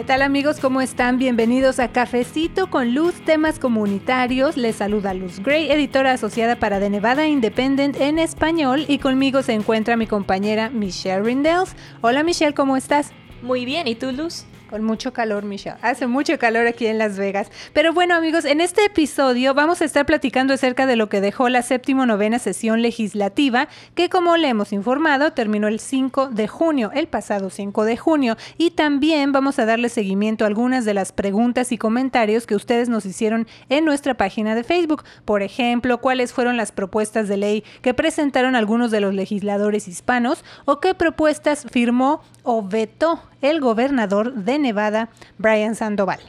¿Qué tal amigos? ¿Cómo están? Bienvenidos a Cafecito con Luz, temas comunitarios. Les saluda Luz Gray, editora asociada para The Nevada Independent en español y conmigo se encuentra mi compañera Michelle Rindels. Hola Michelle, ¿cómo estás? Muy bien, ¿y tú Luz? Con mucho calor, Michelle. Hace mucho calor aquí en Las Vegas. Pero bueno, amigos, en este episodio vamos a estar platicando acerca de lo que dejó la séptimo novena sesión legislativa, que como le hemos informado, terminó el 5 de junio, el pasado 5 de junio. Y también vamos a darle seguimiento a algunas de las preguntas y comentarios que ustedes nos hicieron en nuestra página de Facebook. Por ejemplo, cuáles fueron las propuestas de ley que presentaron algunos de los legisladores hispanos o qué propuestas firmó o vetó el gobernador de Nevada, Brian Sandoval.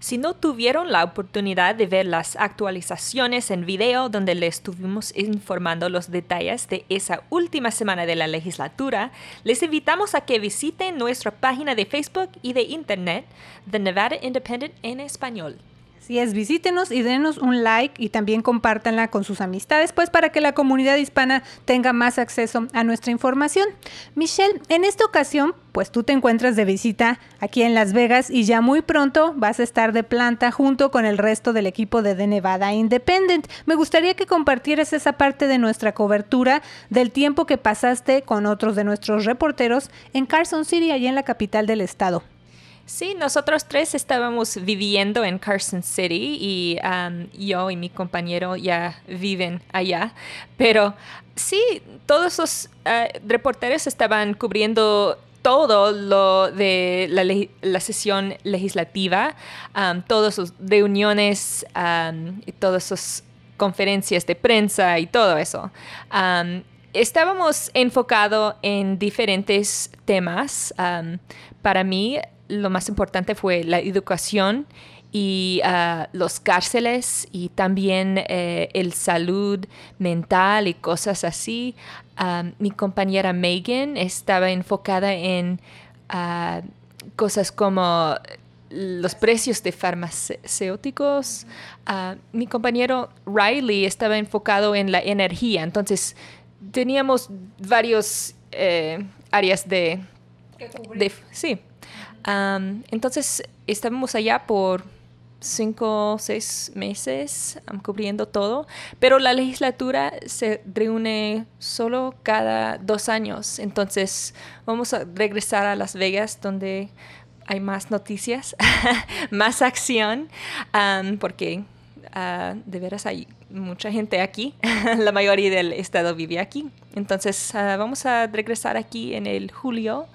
Si no tuvieron la oportunidad de ver las actualizaciones en video donde les estuvimos informando los detalles de esa última semana de la legislatura, les invitamos a que visiten nuestra página de Facebook y de Internet, The Nevada Independent en español. Así es, visítenos y denos un like y también compártanla con sus amistades, pues para que la comunidad hispana tenga más acceso a nuestra información. Michelle, en esta ocasión, pues tú te encuentras de visita aquí en Las Vegas y ya muy pronto vas a estar de planta junto con el resto del equipo de The Nevada Independent. Me gustaría que compartieras esa parte de nuestra cobertura del tiempo que pasaste con otros de nuestros reporteros en Carson City, allí en la capital del estado. Sí, nosotros tres estábamos viviendo en Carson City y um, yo y mi compañero ya viven allá. Pero sí, todos los uh, reporteros estaban cubriendo todo lo de la, sesión legislativa, um, todas sus reuniones um, y todas sus conferencias de prensa y todo eso. estábamos enfocados en diferentes temas. para mí, lo más importante fue la educación y ah, los cárceles y también eh, el salud mental y cosas así. Ah, mi compañera Megan estaba enfocada en ah, cosas como los precios de farmacéuticos. mi compañero Riley estaba enfocado en la energía. Entonces, teníamos varios eh, áreas de, de... Sí, entonces estábamos allá por cinco o seis meses cubriendo todo, pero la legislatura se reúne solo cada dos años, entonces vamos a regresar a Las Vegas donde hay más noticias, más acción, porque ah, de veras hay mucha gente aquí, la mayoría del estado vive aquí, entonces ah, vamos a regresar aquí en el julio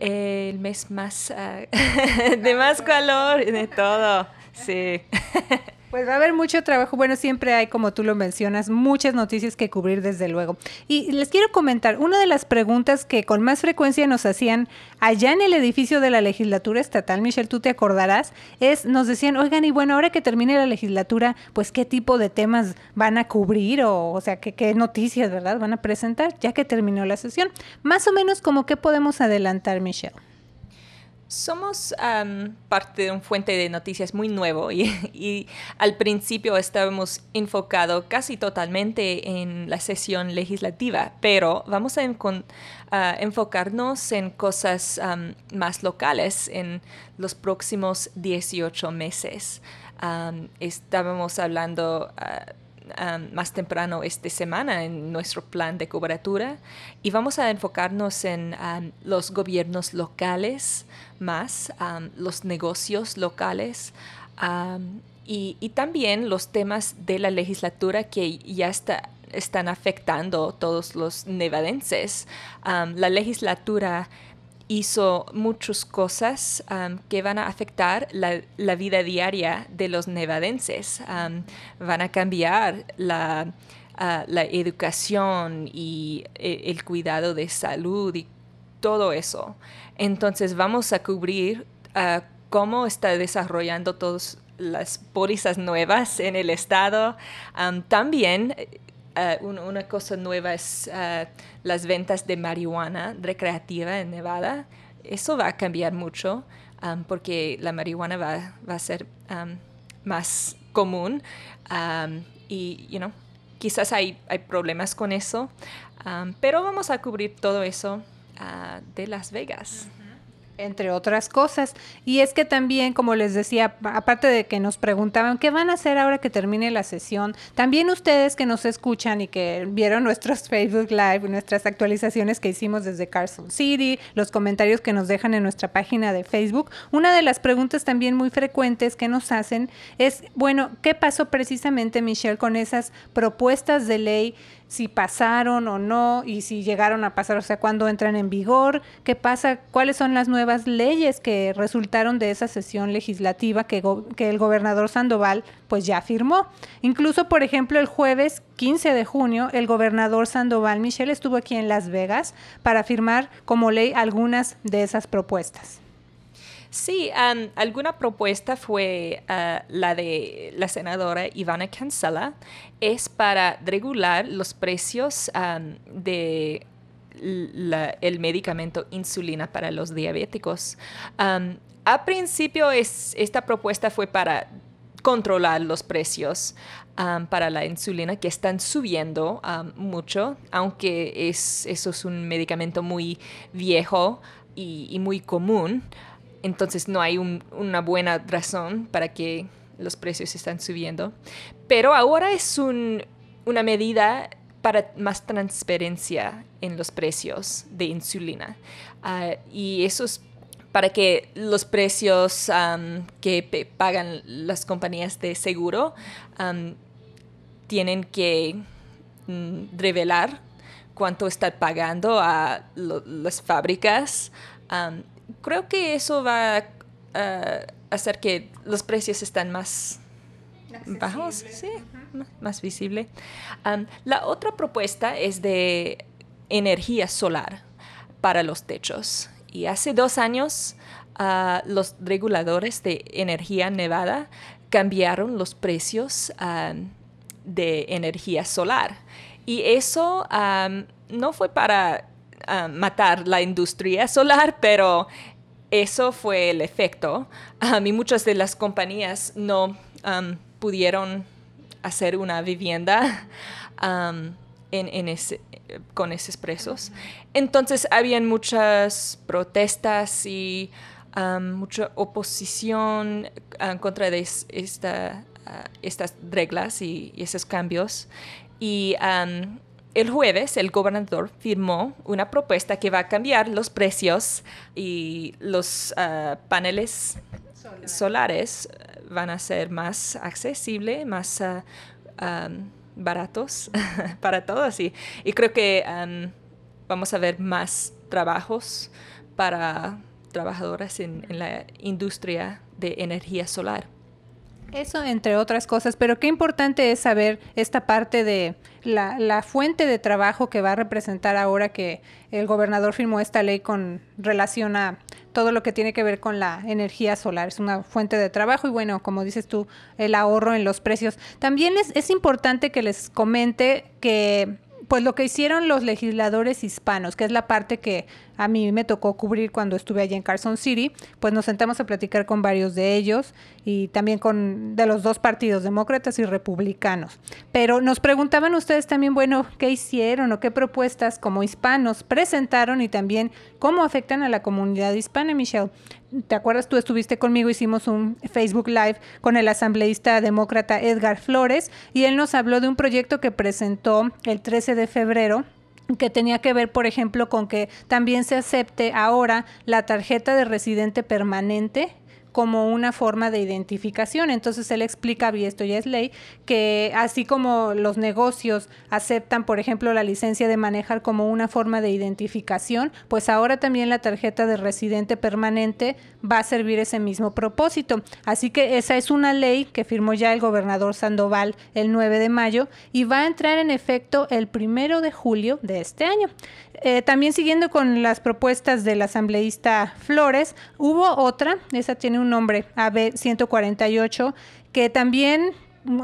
el mes más ah, de más calor de todo. Sí. Pues va a haber mucho trabajo. Bueno, siempre hay, como tú lo mencionas, muchas noticias que cubrir desde luego. Y les quiero comentar, una de las preguntas que con más frecuencia nos hacían allá en el edificio de la legislatura estatal, Michelle, tú te acordarás, es, nos decían, oigan, y bueno, ahora que termine la legislatura, pues qué tipo de temas van a cubrir o, o sea, qué, qué noticias, ¿verdad? Van a presentar ya que terminó la sesión. Más o menos como qué podemos adelantar, Michelle. Somos parte de un fuente de noticias muy nuevo y, al principio estábamos enfocados casi totalmente en la sesión legislativa, pero vamos a, enfocarnos en cosas más locales en los próximos 18 meses. estábamos hablando... Ah, más temprano esta semana en nuestro plan de cobertura y vamos a enfocarnos en los gobiernos locales más, los negocios locales y, también los temas de la legislatura que ya está, están afectando a todos los nevadenses. la legislatura hizo muchas cosas que van a afectar la, vida diaria de los nevadenses. van a cambiar la, ah, la educación y e, el cuidado de salud y todo eso. Entonces vamos a cubrir ah, cómo está desarrollando todas las pólizas nuevas en el estado. también eh, una cosa nueva es uh, las ventas de marihuana recreativa en Nevada. Eso va a cambiar mucho um, porque la marihuana va, va a ser um, más común um, y, you know, quizás hay, hay problemas con eso, pero vamos a cubrir todo eso uh, de Las Vegas. Entre otras cosas. Y es que también, como les decía, aparte de que nos preguntaban qué van a hacer ahora que termine la sesión, también ustedes que nos escuchan y que vieron nuestros Facebook Live, nuestras actualizaciones que hicimos desde Carson City, los comentarios que nos dejan en nuestra página de Facebook, una de las preguntas también muy frecuentes que nos hacen es, bueno, ¿qué pasó precisamente, Michelle, con esas propuestas de ley? si pasaron o no y si llegaron a pasar, o sea, cuándo entran en vigor, qué pasa, cuáles son las nuevas leyes que resultaron de esa sesión legislativa que, el gobernador Sandoval pues ya firmó. Incluso, por ejemplo, el jueves 15 de junio, el gobernador Sandoval Michel estuvo aquí en Las Vegas para firmar como ley algunas de esas propuestas. Sí, alguna propuesta fue ah, la de la senadora Ivana Cancela, es para regular los precios de el medicamento insulina para los diabéticos. a principio es, esta propuesta fue para controlar los precios para la insulina que están subiendo mucho, aunque es, eso es un medicamento muy viejo y muy común. Entonces no hay una buena razón para que los precios están subiendo. Pero ahora es una medida para más transparencia en los precios de insulina. Ah, y eso es para que los precios que pagan las compañías de seguro tienen que mm, revelar cuánto están pagando a las fábricas. Creo que eso va a hacer que los precios estén más bajos, sí, más visible. la otra propuesta es de energía solar para los techos. Y hace dos años ah, los reguladores de energía nevada cambiaron los precios de energía solar. Y eso no fue para matar la industria solar, pero eso fue el efecto. Y muchas de las compañías no pudieron hacer una vivienda en, ese, con esos precios. Entonces, habían muchas protestas y mucha oposición contra de esta, estas reglas y, esos cambios. Y el jueves el gobernador firmó una propuesta que va a cambiar los precios y los ah, paneles solares van a ser más accesibles, más ah, baratos para todos. Y, y creo que vamos a ver más trabajos para trabajadoras en la industria de energía solar. Eso entre otras cosas, pero qué importante es saber esta parte de la, fuente de trabajo que va a representar ahora que el gobernador firmó esta ley con relación a todo lo que tiene que ver con la energía solar. Es una fuente de trabajo y bueno, como dices tú, el ahorro en los precios. También es, es importante que les comente que pues lo que hicieron los legisladores hispanos, que es la parte que a mí me tocó cubrir cuando estuve allí en Carson City, pues nos sentamos a platicar con varios de ellos y también con de los dos partidos, demócratas y republicanos. Pero nos preguntaban ustedes también, bueno, ¿qué hicieron o qué propuestas como hispanos presentaron y también cómo afectan a la comunidad hispana, Michelle? ¿Te acuerdas? Tú estuviste conmigo, hicimos un Facebook Live con el asambleísta demócrata Edgar Flores y él nos habló de un proyecto que presentó el 13 de febrero que tenía que ver, por ejemplo, con que también se acepte ahora la tarjeta de residente permanente como una forma de identificación. Entonces él explica, y esto ya es ley, que así como los negocios aceptan, por ejemplo, la licencia de manejar como una forma de identificación, pues ahora también la tarjeta de residente permanente va a servir ese mismo propósito. Así que esa es una ley que firmó ya el gobernador Sandoval el 9 de mayo y va a entrar en efecto el primero de julio de este año. Eh, también siguiendo con las propuestas del asambleísta Flores, hubo otra, esa tiene un nombre, AB 148, que también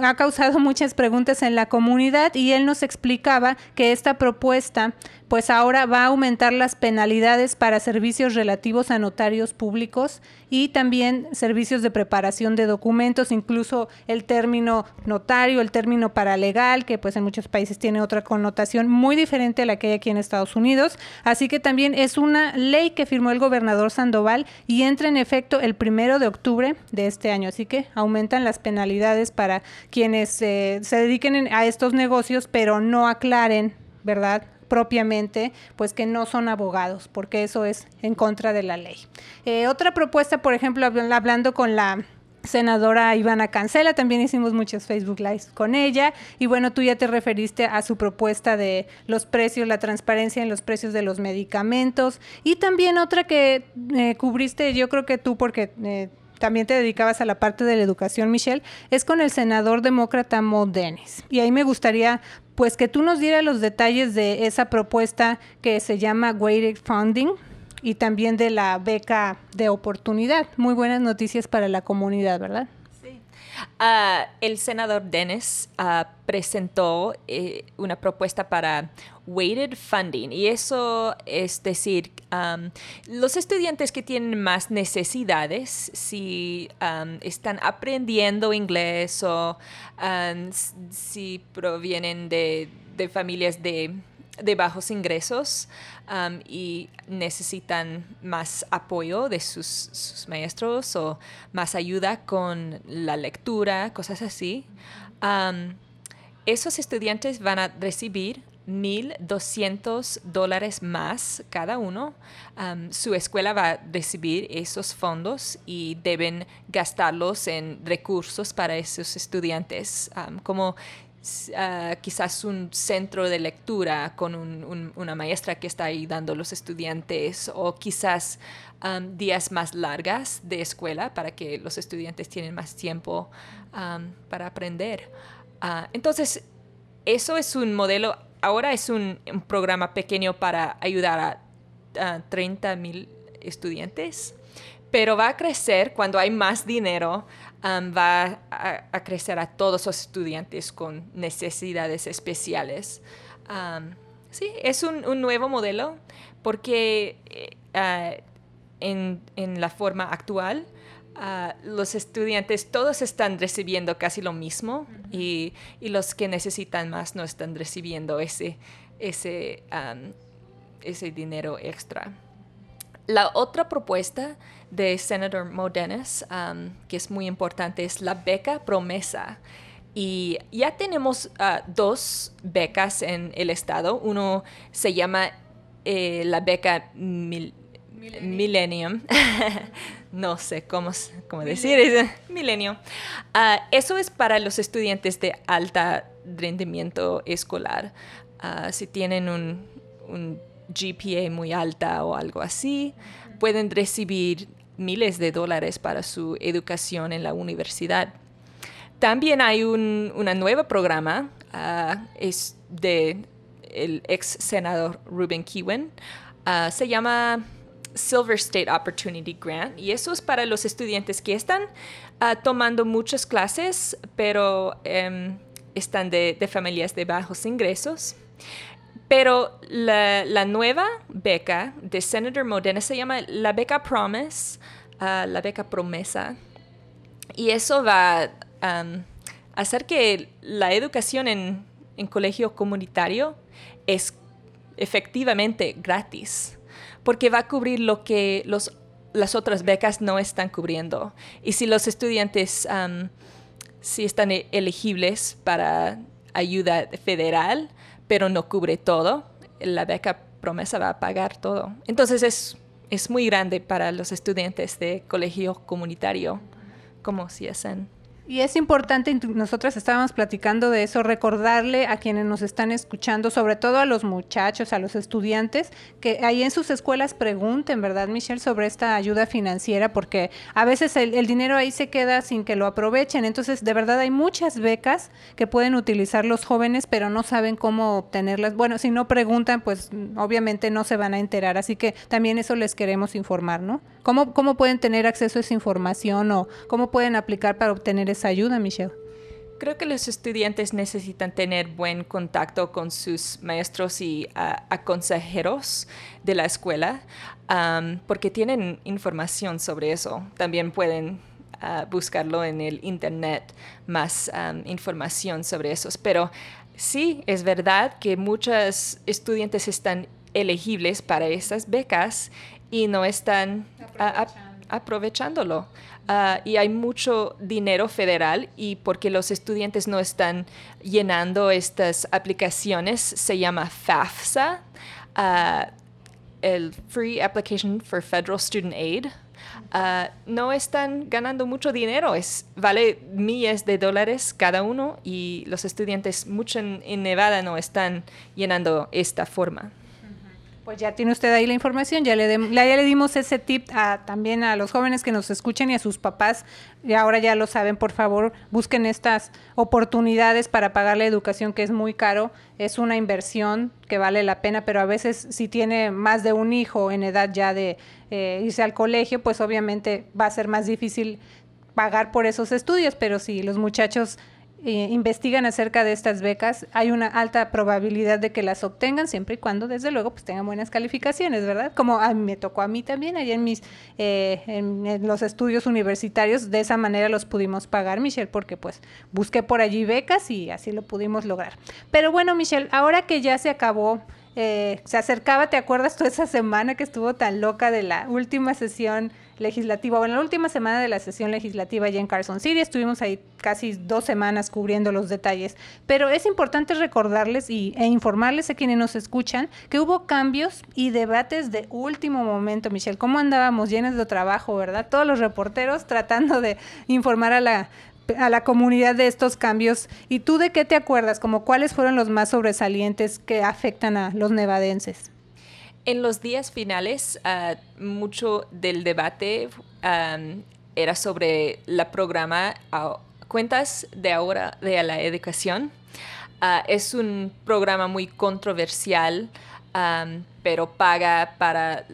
ha causado muchas preguntas en la comunidad y él nos explicaba que esta propuesta pues ahora va a aumentar las penalidades para servicios relativos a notarios públicos y también servicios de preparación de documentos, incluso el término notario, el término paralegal, que pues en muchos países tiene otra connotación muy diferente a la que hay aquí en Estados Unidos. Así que también es una ley que firmó el gobernador Sandoval y entra en efecto el primero de octubre de este año. Así que aumentan las penalidades para quienes eh, se dediquen a estos negocios, pero no aclaren, ¿verdad? Propiamente, pues que no son abogados, porque eso es en contra de la ley. Eh, otra propuesta, por ejemplo, hablando con la senadora Ivana Cancela, también hicimos muchos Facebook Lives con ella y bueno, tú ya te referiste a su propuesta de los precios, la transparencia en los precios de los medicamentos y también otra que eh, cubriste, yo creo que tú porque... Eh, también te dedicabas a la parte de la educación, Michelle, es con el senador demócrata Mo Dennis. Y ahí me gustaría pues que tú nos dieras los detalles de esa propuesta que se llama Weighted Funding y también de la beca de oportunidad. Muy buenas noticias para la comunidad, ¿verdad? Uh, el senador Dennis uh, presentó eh, una propuesta para weighted funding. Y eso es decir, um, los estudiantes que tienen más necesidades, si um, están aprendiendo inglés o um, si provienen de, de familias de de bajos ingresos um, y necesitan más apoyo de sus, maestros o más ayuda con la lectura, cosas así. Um, esos estudiantes van a recibir 1.200 dólares más cada uno. Um, su escuela va a recibir esos fondos y deben gastarlos en recursos para esos estudiantes, como Ah, quizás un centro de lectura con una maestra que está ahí dando los estudiantes o quizás días más largas de escuela para que los estudiantes tienen más tiempo para aprender. Ah, entonces, eso es un modelo, ahora es un, programa pequeño para ayudar a, a 30 mil estudiantes, pero va a crecer cuando hay más dinero va a, crecer a todos los estudiantes con necesidades especiales. sí, es un, nuevo modelo porque eh, ah, en, la forma actual ah, los estudiantes todos están recibiendo casi lo mismo y, los que necesitan más no están recibiendo ese, ese, ese dinero extra. La otra propuesta de Senator Mo Dennis, um, que es muy importante, es la beca promesa. Y ya tenemos uh, dos becas en el estado. Uno se llama eh, la beca Millennium. no sé cómo, cómo decir eso. Millennium. Uh, eso es para los estudiantes de alta rendimiento escolar. Uh, si tienen un, un GPA muy alta o algo así, pueden recibir miles de dólares para su educación en la universidad. También hay un una nuevo programa, ah, es de el ex senador Ruben Kewen, ah, se llama Silver State Opportunity Grant y eso es para los estudiantes que están ah, tomando muchas clases, pero em, están de, de familias de bajos ingresos. Pero la, nueva beca de Senator Modena se llama la beca Promise, ah, la beca promesa. Y eso va a hacer que la educación en, colegio comunitario es efectivamente gratis, porque va a cubrir lo que las otras becas no están cubriendo. Y si los estudiantes si están e-, elegibles para ayuda federal, pero no cubre todo. La beca promesa va a pagar todo. Entonces es, es muy grande para los estudiantes de colegio comunitario como CSN. Y es importante, nosotras estábamos platicando de eso, recordarle a quienes nos están escuchando, sobre todo a los muchachos, a los estudiantes, que ahí en sus escuelas pregunten, ¿verdad, Michelle, sobre esta ayuda financiera? Porque a veces el, dinero ahí se queda sin que lo aprovechen. Entonces, de verdad, hay muchas becas que pueden utilizar los jóvenes, pero no saben cómo obtenerlas. Bueno, si no preguntan, pues obviamente no se van a enterar. Así que también eso les queremos informar, ¿no? ¿Cómo, cómo pueden tener acceso a esa información o cómo pueden aplicar para obtener esa ayuda, Michelle? creo que los estudiantes necesitan tener buen contacto con sus maestros y uh, consejeros de la escuela porque tienen información sobre eso. También pueden uh, buscarlo en el internet, más información sobre eso. Pero sí, es verdad que muchos estudiantes están elegibles para esas becas y no están aprovechándolo. Ah, y hay mucho dinero federal y porque los estudiantes no están llenando estas aplicaciones, se llama FAFSA, ah, el Free Application for Federal Student Aid. Ah, no están ganando mucho dinero, es, vale miles de dólares cada uno y los estudiantes mucho en Nevada no están llenando esta forma. Pues ya tiene usted ahí la información, ya le, ya le dimos ese tip a, también a los jóvenes que nos escuchan y a sus papás, y ahora ya lo saben, por favor, busquen estas oportunidades para pagar la educación que es muy caro, es una inversión que vale la pena, pero a veces si tiene más de un hijo en edad ya de eh, irse al colegio, pues obviamente va a ser más difícil pagar por esos estudios, pero si los muchachos eh, investigan acerca de estas becas, hay una alta probabilidad de que las obtengan siempre y cuando, desde luego, pues tengan buenas calificaciones, ¿verdad? Como a mí me tocó a mí también, allá en mis eh, en, los estudios universitarios, de esa manera los pudimos pagar, Michelle, porque pues busqué por allí becas y así lo pudimos lograr. Pero bueno, Michelle, ahora que ya se acabó eh, se acercaba, ¿te acuerdas toda esa semana que estuvo tan loca de la última sesión legislativa, o en la última semana de la sesión legislativa allá en Carson City? Estuvimos ahí casi dos semanas cubriendo los detalles, pero es importante recordarles y, e informarles a quienes nos escuchan que hubo cambios y debates de último momento, Michelle. ¿Cómo andábamos llenos de trabajo, verdad? Todos los reporteros tratando de informar a la a la comunidad de estos cambios. ¿Y tú de qué te acuerdas? Como cuáles fueron los más sobresalientes que afectan a los nevadenses? En los días finales, ah, mucho del debate era sobre la programa ah, Cuentas de Ahora de la Educación. Ah, es un programa muy controversial, pero paga para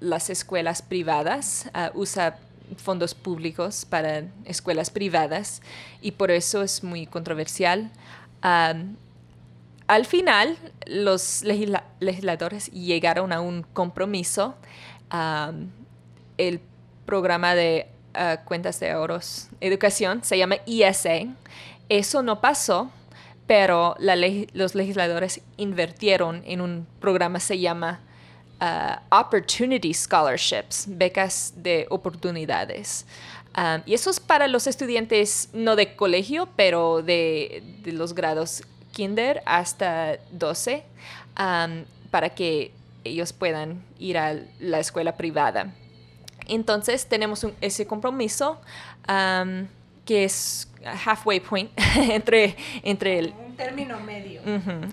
las escuelas privadas. usa fondos públicos para escuelas privadas y por eso es muy controversial. Al final, los legisladores llegaron a un compromiso. el programa de ah, cuentas de ahorros, educación, se llama ESA. Eso no pasó, pero los legisladores invirtieron en un programa que se llama Uh, opportunity scholarships, becas de oportunidades. Y eso es para los estudiantes no de colegio, pero de, los grados kinder hasta 12, um, para que ellos puedan ir a la escuela privada. Entonces tenemos ese compromiso que es halfway point entre, entre el término medio.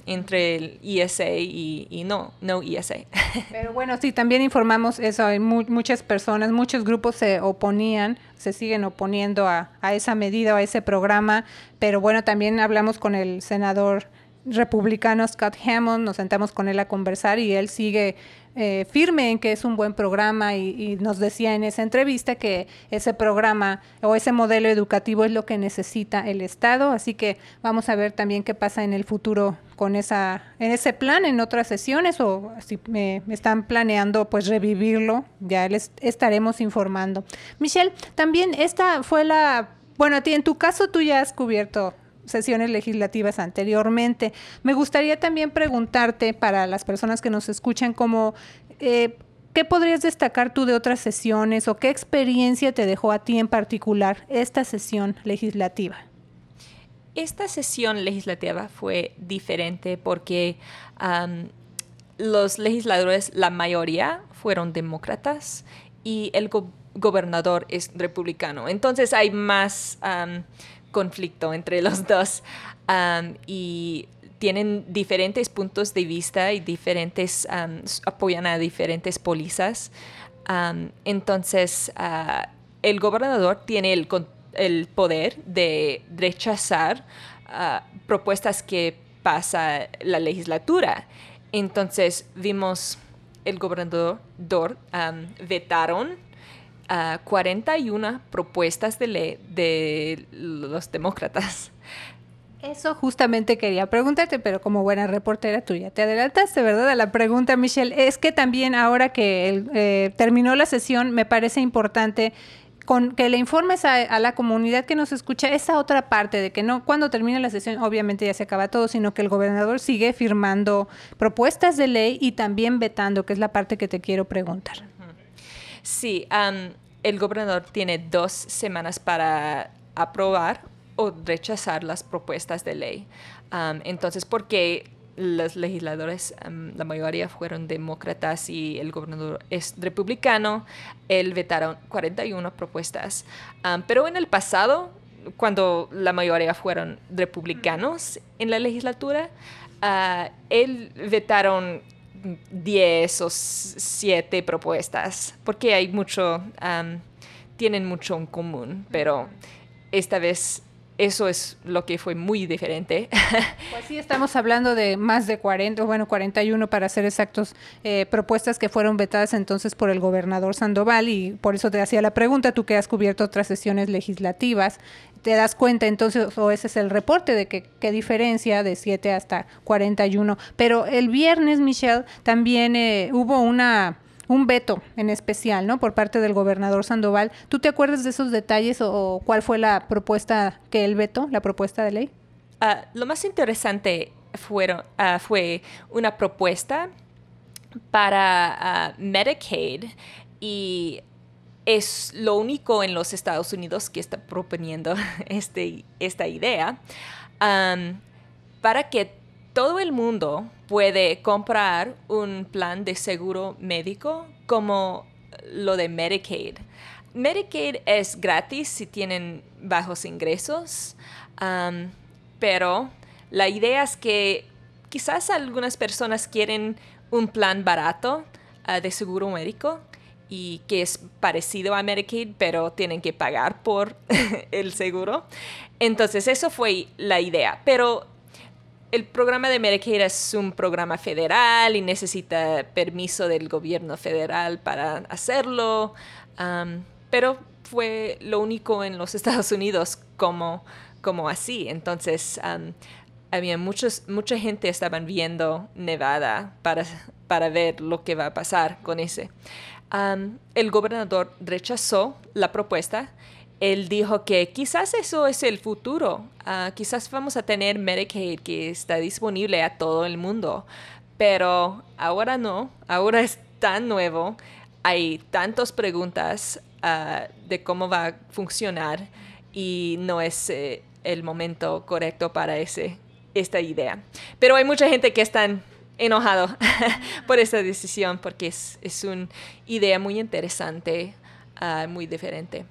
entre el ISA y, no, no ISA. Pero bueno, sí, también informamos eso. Hay muchas personas, muchos grupos se oponían, se siguen oponiendo a, a esa medida, a ese programa. Pero bueno, también hablamos con el senador republicano Scott Hammond, nos sentamos con él a conversar y él sigue eh, firme en que es un buen programa y, nos decía en esa entrevista que ese programa o ese modelo educativo es lo que necesita el Estado, así que vamos a ver también qué pasa en el futuro con esa en ese plan en otras sesiones o si me, están planeando pues revivirlo, ya les estaremos informando. Michelle, también esta fue la bueno, a ti en tu caso tú ya has cubierto sesiones legislativas anteriormente. Me gustaría también preguntarte para las personas que nos escuchan como... Eh, ¿Qué podrías destacar tú de otras sesiones o qué experiencia te dejó a ti en particular esta sesión legislativa? Esta sesión legislativa fue diferente porque los legisladores, la mayoría, fueron demócratas y el gobernador es republicano. Entonces hay más conflicto entre los dos y tienen diferentes puntos de vista y diferentes apoyan a diferentes pólizas. entonces, ah, el gobernador tiene el, el poder de rechazar ah, propuestas que pasa la legislatura. Entonces, vimos el gobernador vetaron 41 propuestas de ley de los demócratas. Eso justamente quería preguntarte, pero como buena reportera tú ya te adelantaste, ¿verdad? A la pregunta, Michelle. Es que también ahora que eh, terminó la sesión, me parece importante con que le informes a, la comunidad que nos escucha esa otra parte de que no cuando termine la sesión obviamente ya se acaba todo, sino que el gobernador sigue firmando propuestas de ley y también vetando, que es la parte que te quiero preguntar. Sí, el gobernador tiene dos semanas para aprobar o rechazar las propuestas de ley. entonces, porque los legisladores, la mayoría fueron demócratas y el gobernador es republicano, él vetaron 41 propuestas. pero en el pasado, cuando la mayoría fueron republicanos en la legislatura, uh, él vetaron 10 o 7 propuestas, porque hay mucho, tienen mucho en común, pero esta vez eso es lo que fue muy diferente. Pues sí, estamos hablando de más de 40, bueno, 41 para ser exactos, eh, propuestas que fueron vetadas entonces por el gobernador Sandoval y por eso te hacía la pregunta, tú que has cubierto otras sesiones legislativas, te das cuenta entonces, o ese es el reporte de que qué diferencia de 7 hasta 41. Pero el viernes, Michelle, también eh, hubo una un veto en especial, ¿no? Por parte del gobernador Sandoval. ¿Tú te acuerdas de esos detalles o, cuál fue la propuesta que él vetó, la propuesta de ley? Ah, lo más interesante fueron, ah, fue una propuesta para ah, Medicaid y es lo único en los Estados Unidos que está proponiendo este, esta idea para que todo el mundo puede comprar un plan de seguro médico como lo de Medicaid. Medicaid es gratis si tienen bajos ingresos, pero la idea es que quizás algunas personas quieren un plan barato ah, de seguro médico y que es parecido a Medicaid, pero tienen que pagar por el seguro. Entonces, eso fue la idea. Pero el programa de Medicaid es un programa federal y necesita permiso del gobierno federal para hacerlo, pero fue lo único en los Estados Unidos como, como así. Entonces, había muchos, mucha gente estaban viendo Nevada para, para ver lo que va a pasar con ese. El gobernador rechazó la propuesta él dijo que quizás eso es el futuro. Ah, quizás vamos a tener Medicaid que está disponible a todo el mundo. Pero ahora no, ahora es tan nuevo. Hay tantas preguntas ah, de cómo va a funcionar y no es eh, el momento correcto para ese, esta idea. Pero hay mucha gente que están enojado por esta decisión porque es, es una idea muy interesante, ah, muy diferente.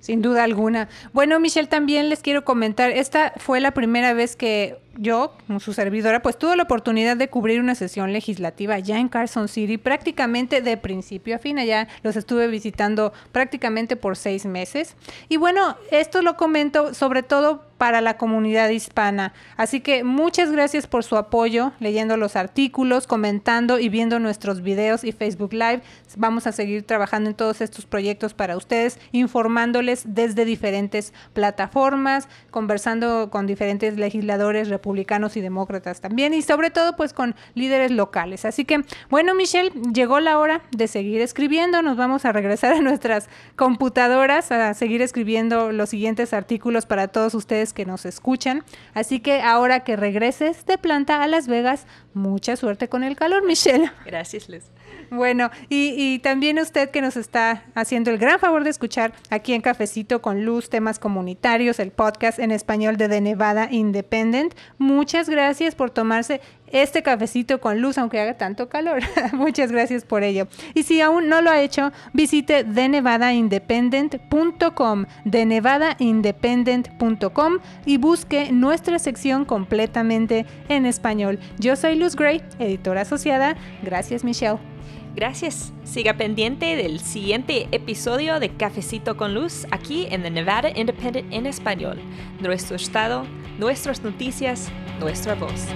Sin duda alguna. Bueno, Michelle, también les quiero comentar, esta fue la primera vez que yo, su servidora, pues tuve la oportunidad de cubrir una sesión legislativa ya en Carson City, prácticamente de principio a fin. Allá los estuve visitando prácticamente por seis meses. Y bueno, esto lo comento sobre todo para la comunidad hispana. Así que muchas gracias por su apoyo, leyendo los artículos, comentando y viendo nuestros videos y Facebook Live. Vamos a seguir trabajando en todos estos proyectos para ustedes, informándoles desde diferentes plataformas, conversando con diferentes legisladores y demócratas también y sobre todo pues con líderes locales. Así que bueno Michelle, llegó la hora de seguir escribiendo, nos vamos a regresar a nuestras computadoras a seguir escribiendo los siguientes artículos para todos ustedes que nos escuchan. Así que ahora que regreses de planta a Las Vegas, mucha suerte con el calor Michelle. Gracias Liz. Bueno, y, y, también usted que nos está haciendo el gran favor de escuchar aquí en Cafecito con Luz, temas comunitarios, el podcast en español de The Nevada Independent. Muchas gracias por tomarse este cafecito con luz, aunque haga tanto calor. Muchas gracias por ello. Y si aún no lo ha hecho, visite thenevadaindependent.com, thenevadaindependent.com y busque nuestra sección completamente en español. Yo soy Luz Gray, editora asociada. Gracias, Michelle. Gracias. Siga pendiente del siguiente episodio de Cafecito con Luz aquí en The Nevada Independent en español. Nuestro estado, nuestras noticias, nuestra voz.